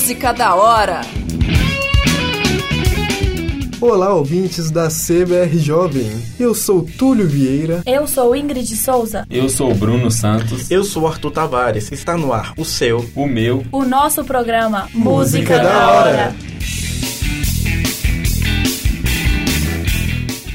Música da hora. Olá, ouvintes da CBR Jovem. Eu sou Túlio Vieira. Eu sou Ingrid Souza. Eu sou Bruno Santos. Eu sou Arthur Tavares. Está no ar o seu, o meu, o nosso programa Música, Música da, Hora. hora.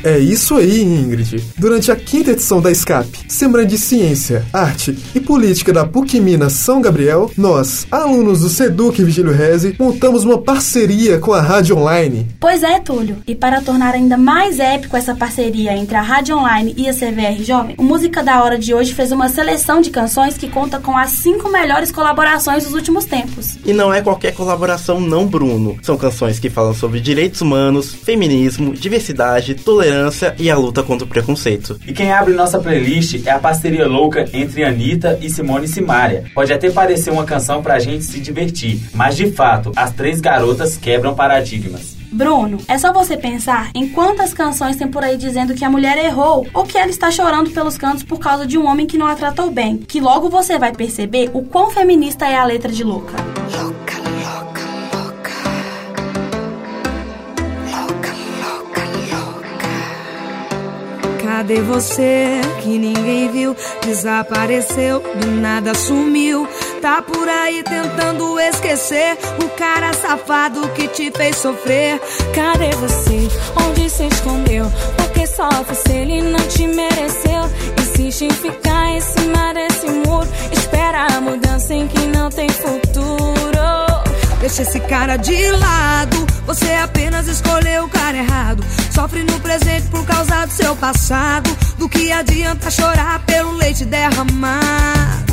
É isso aí, Ingrid. Durante a quinta edição da SCAP, Semana de Ciência, Arte e Política da PUC Minas São Gabriel, nós, alunos do SEDUC Vigílio Reze, montamos uma parceria com a Rádio Online. Pois é, Túlio. E para tornar ainda mais épico essa parceria entre a Rádio Online e a CVR Jovem, o Música da Hora de hoje fez uma seleção de canções que conta com as cinco melhores colaborações dos últimos tempos. E não é qualquer colaboração não, Bruno. São canções que falam sobre direitos humanos, feminismo, diversidade, tolerância tolerância e a luta contra o preconceito. E quem abre nossa playlist é a parceria louca entre Anitta e Simone Simaria. Pode até parecer uma canção pra gente se divertir, mas de fato, as três garotas quebram paradigmas. Bruno, é só você pensar em quantas canções tem por aí dizendo que a mulher errou ou que ela está chorando pelos cantos por causa de um homem que não a tratou bem, que logo você vai perceber o quão feminista é a letra de Louca. Cadê você que ninguém viu? Desapareceu, do nada sumiu. Tá por aí tentando esquecer o cara safado que te fez sofrer. Cadê você? Onde se escondeu? Porque sofre se ele não te mereceu. Insiste em ficar em cima desse muro. Espera a mudança em que não tem futuro. Deixa esse cara de lado. Você apenas escolheu o cara errado. Sofre no presente por causa do seu passado. Do que adianta chorar pelo leite derramar?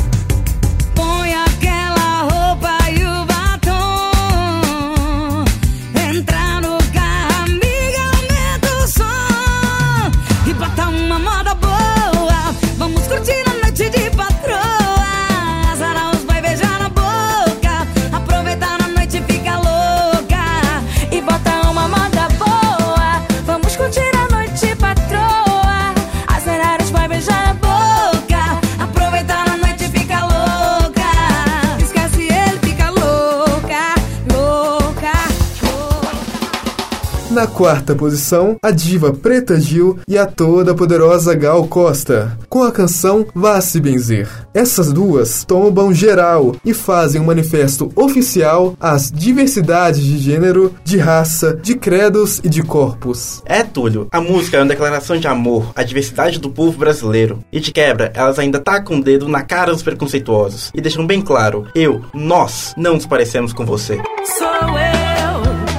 Na quarta posição, a diva Preta Gil e a toda poderosa Gal Costa, com a canção Vá Se Benzer. Essas duas tombam geral e fazem um manifesto oficial às diversidades de gênero, de raça, de credos e de corpos. É, Túlio, a música é uma declaração de amor à diversidade do povo brasileiro. E de quebra, elas ainda tacam o dedo na cara dos preconceituosos e deixam bem claro: eu, nós, não nos parecemos com você. Sou eu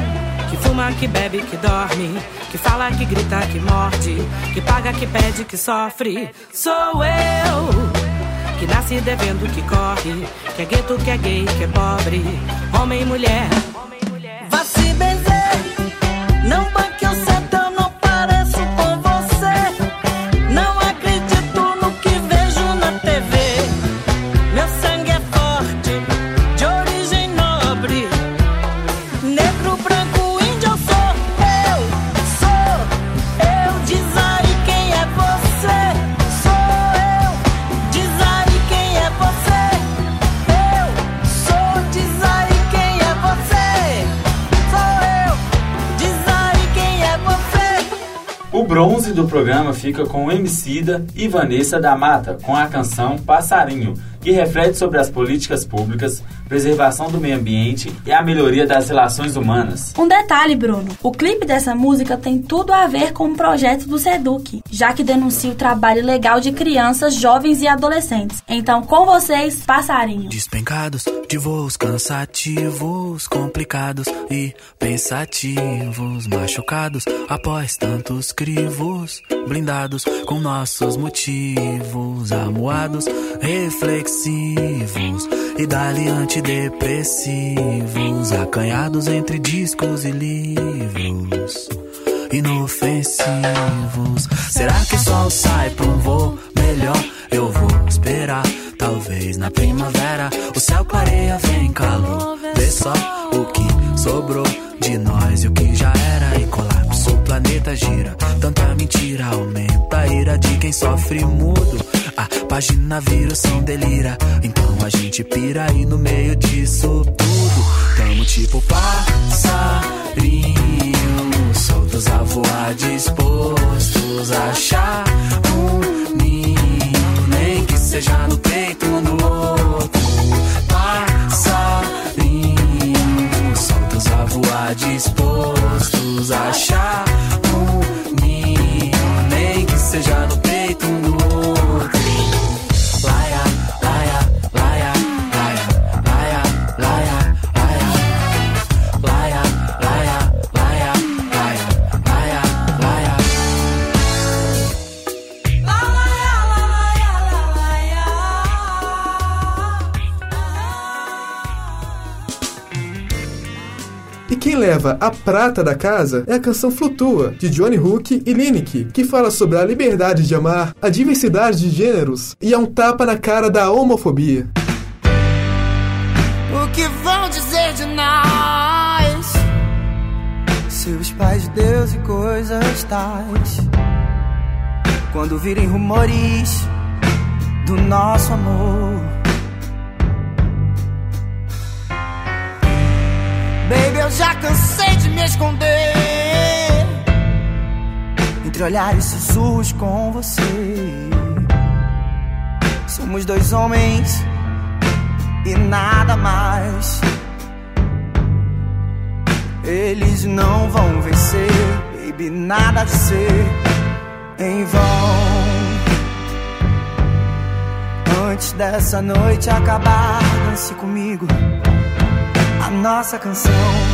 fuma, que bebe, que dorme, que fala, que grita, que morde, que paga, que pede, que sofre. Sou eu que nasce devendo, que corre, que é gueto, que é gay, que é pobre, homem e mulher. Vá se benzer, não banque bronze do programa fica com Emicida e Vanessa da Mata, com a canção Passarinho, que reflete sobre as políticas públicas, preservação do meio ambiente e a melhoria das relações humanas. Um detalhe, Bruno: o clipe dessa música tem tudo a ver com o projeto do Seduc, já que denuncia o trabalho legal de crianças, jovens e adolescentes. Então, com vocês, Passarinho. Despencados de voos cansativos, complicados e pensativos, machucados após tantos crivos, blindados com nossos motivos, amuados, reflexivos e dali antidepressivos, acanhados entre discos e livros. Inofensivos. Será que o sol sai pra um voo melhor? Eu vou esperar. Talvez na primavera o céu clareia, vem calor. Vê só o que sobrou de nós e o que já era e colapso. O planeta gira, tanta mentira aumenta a ira de quem sofre mudo. A página vira, som delira. Então a gente pira e no meio disso tudo Tamo tipo passarinho, soltos a voar, dispostos a achar E quem leva a prata da casa é a canção Flutua, de Johnny Hook e Lineker, que fala sobre a liberdade de amar, a diversidade de gêneros e é um tapa na cara da homofobia. O que vão dizer de nós? Seus pais de Deus e coisas tais. Quando virem rumores do nosso amor. Baby, eu já cansei de me esconder entre olhares e sussurros com você. Somos dois homens e nada mais. Eles não vão vencer, baby, nada de ser em vão. Antes dessa noite acabar, dance comigo a nossa canção.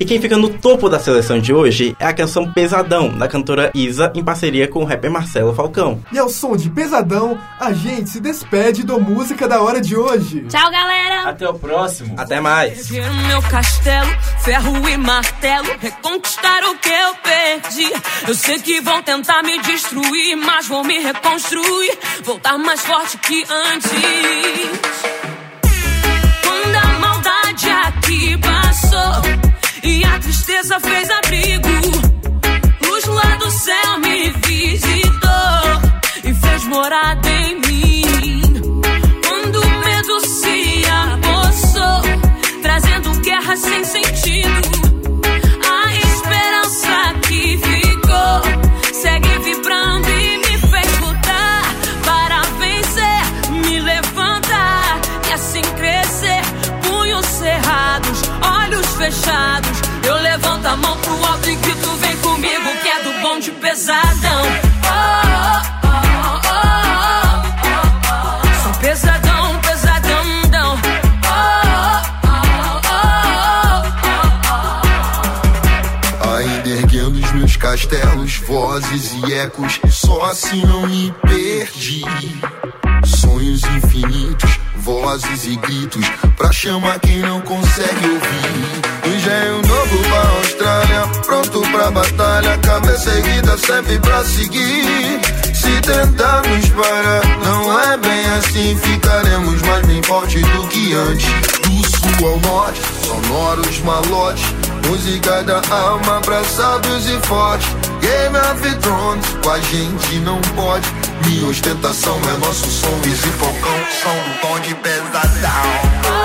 E quem fica no topo da seleção de hoje é a canção Pesadão, da cantora Isa, em parceria com o rapper Marcelo Falcão. E ao som de Pesadão, a gente se despede do Música da Hora de hoje. Tchau, galera! Até o próximo. Até mais! Meu castelo, ferro e martelo, reconquistar o que eu perdi. Eu sei que vão tentar me destruir, mas vou me reconstruir, voltar mais forte que antes. Quando a maldade aqui passou e a tristeza fez abrigo, luz lá do céu me visitou e fez morada em mim. Quando o medo se apossou, trazendo guerra sem sentido, fechados. Eu levanto a mão pro alto e grito: vem comigo, que é do bom de pesadão. Oh, oh, pesadão, pesadão, dão. Oh, oh, oh. Ainda erguendo os meus castelos, vozes e ecos, só assim não me perdi. Sonhos infinitos, vozes e gritos pra chamar quem não consegue ouvir. Engenho novo pra Austrália, pronto pra batalha, cabeça erguida sempre pra seguir. Se tentarmos parar, não é bem assim, ficaremos mais bem forte do que antes. Do sul ao norte, sonoros malotes, música da alma pra e fortes. Game of Thrones, com a gente não pode. Minha ostentação é nosso som, Easy Falcão, som do tom de pesadão.